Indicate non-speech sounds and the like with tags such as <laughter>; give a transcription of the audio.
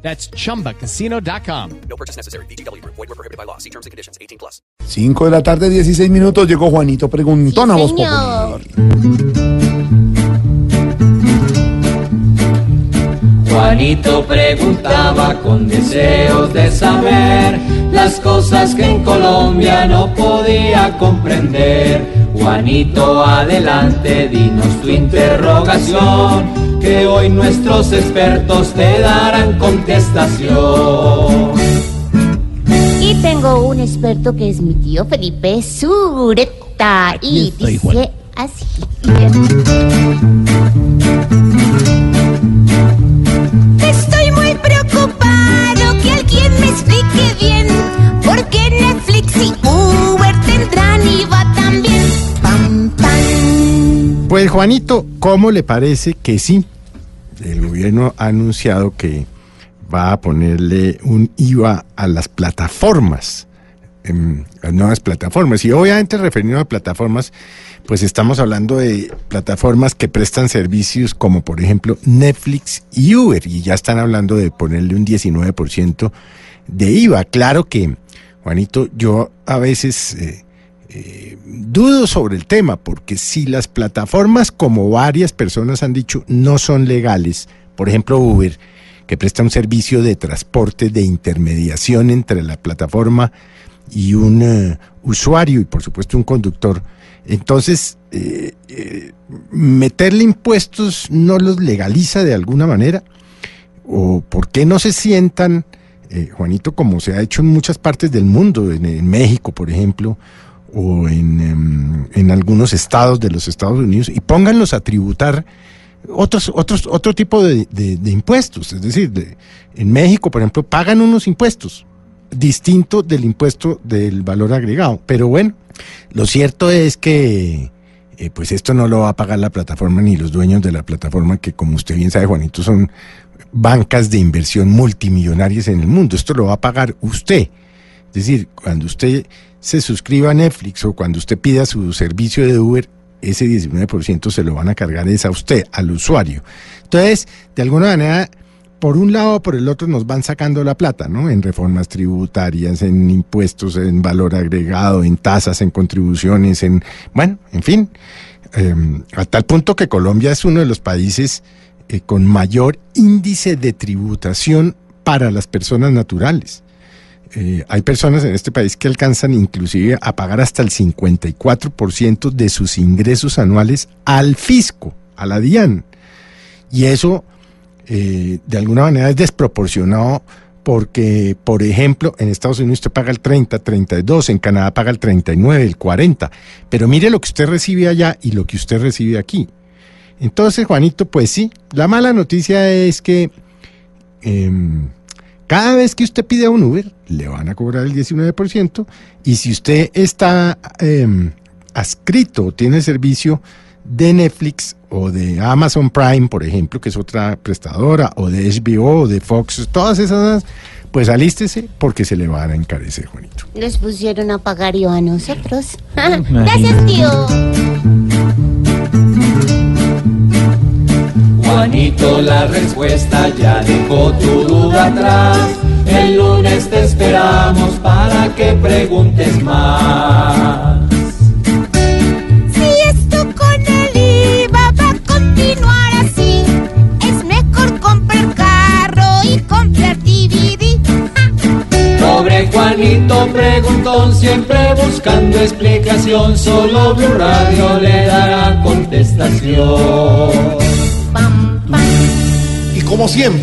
That's chumbacasino.com. No purchase necessary. BGW. Void were prohibited by law. See terms and conditions. 18 plus. 5 de la tarde, 16 minutos. Llegó Juanito Preguntón a Voz señor. Juanito preguntaba con deseos de saber las cosas que en Colombia no podía comprender. Juanito, adelante, dinos tu interrogación, que hoy nuestros expertos te darán contestación. Y tengo un experto que es mi tío Felipe Sureta. Y dice así. Estoy muy preocupado que alguien me explique bien por qué Netflix y Uber tendrán IVA también. Pam, pam. Pues Juanito, ¿cómo le parece que sí? El gobierno ha anunciado que va a ponerle un IVA a las plataformas, em, las nuevas plataformas. Y obviamente referido a plataformas, pues estamos hablando de plataformas que prestan servicios como por ejemplo Netflix y Uber. Y ya están hablando de ponerle un 19% de IVA. Claro que, Juanito, yo a veces... eh, eh, dudo sobre el tema, porque si las plataformas, como varias personas han dicho, no son legales, por ejemplo Uber, que presta un servicio de transporte, de intermediación entre la plataforma y un eh, usuario y por supuesto un conductor, entonces eh, eh, meterle impuestos no los legaliza de alguna manera, o por qué no se sientan, Juanito, como se ha hecho en muchas partes del mundo, en México, por ejemplo, o en, em, en algunos estados de los Estados Unidos, y pónganlos a tributar otros, otros, otro tipo de, impuestos. Es decir, de- en México, por ejemplo, pagan unos impuestos distinto del impuesto del valor agregado. Pero bueno, lo cierto es que eh, pues esto no lo va a pagar la plataforma ni los dueños de la plataforma, que como usted bien sabe, Juanito, son bancas de inversión multimillonarias en el mundo. Esto lo va a pagar usted. Es decir, cuando usted se suscriba a Netflix o cuando usted pida su servicio de Uber, ese 19% se lo van a cargar es a usted, al usuario. Entonces, de alguna manera, por un lado o por el otro nos van sacando la plata, ¿no? En reformas tributarias, en impuestos, en valor agregado, en tasas, en contribuciones, en, bueno, en fin, eh, a tal punto que Colombia es uno de los países eh, con mayor índice de tributación para las personas naturales. Eh, hay personas en este país que alcanzan inclusive a pagar hasta el 54% de sus ingresos anuales al fisco, a la DIAN. Y eso, eh, de alguna manera, es desproporcionado porque, por ejemplo, en Estados Unidos usted paga el 30, 32, en Canadá paga el 39, el 40. Pero mire lo que usted recibe allá y lo que usted recibe aquí. Entonces, Juanito, pues sí, la mala noticia es que em, cada vez que usted pide un Uber, le van a cobrar el 19%. Y si usted está em, adscrito o tiene servicio de Netflix o de Amazon Prime, por ejemplo, que es otra prestadora, o de HBO, o de Fox, todas esas, pues alístese porque se le van a encarecer, Juanito. Nos pusieron a pagar y a nosotros. <laughs> Gracias, tío. La respuesta ya dejó tu duda atrás. El lunes te esperamos para que preguntes más. Si esto con el IVA va a continuar así, es mejor comprar carro y comprar DVD. Pobre Juanito preguntón, siempre buscando explicación. Solo Blue Radio le dará contestación. Como siempre.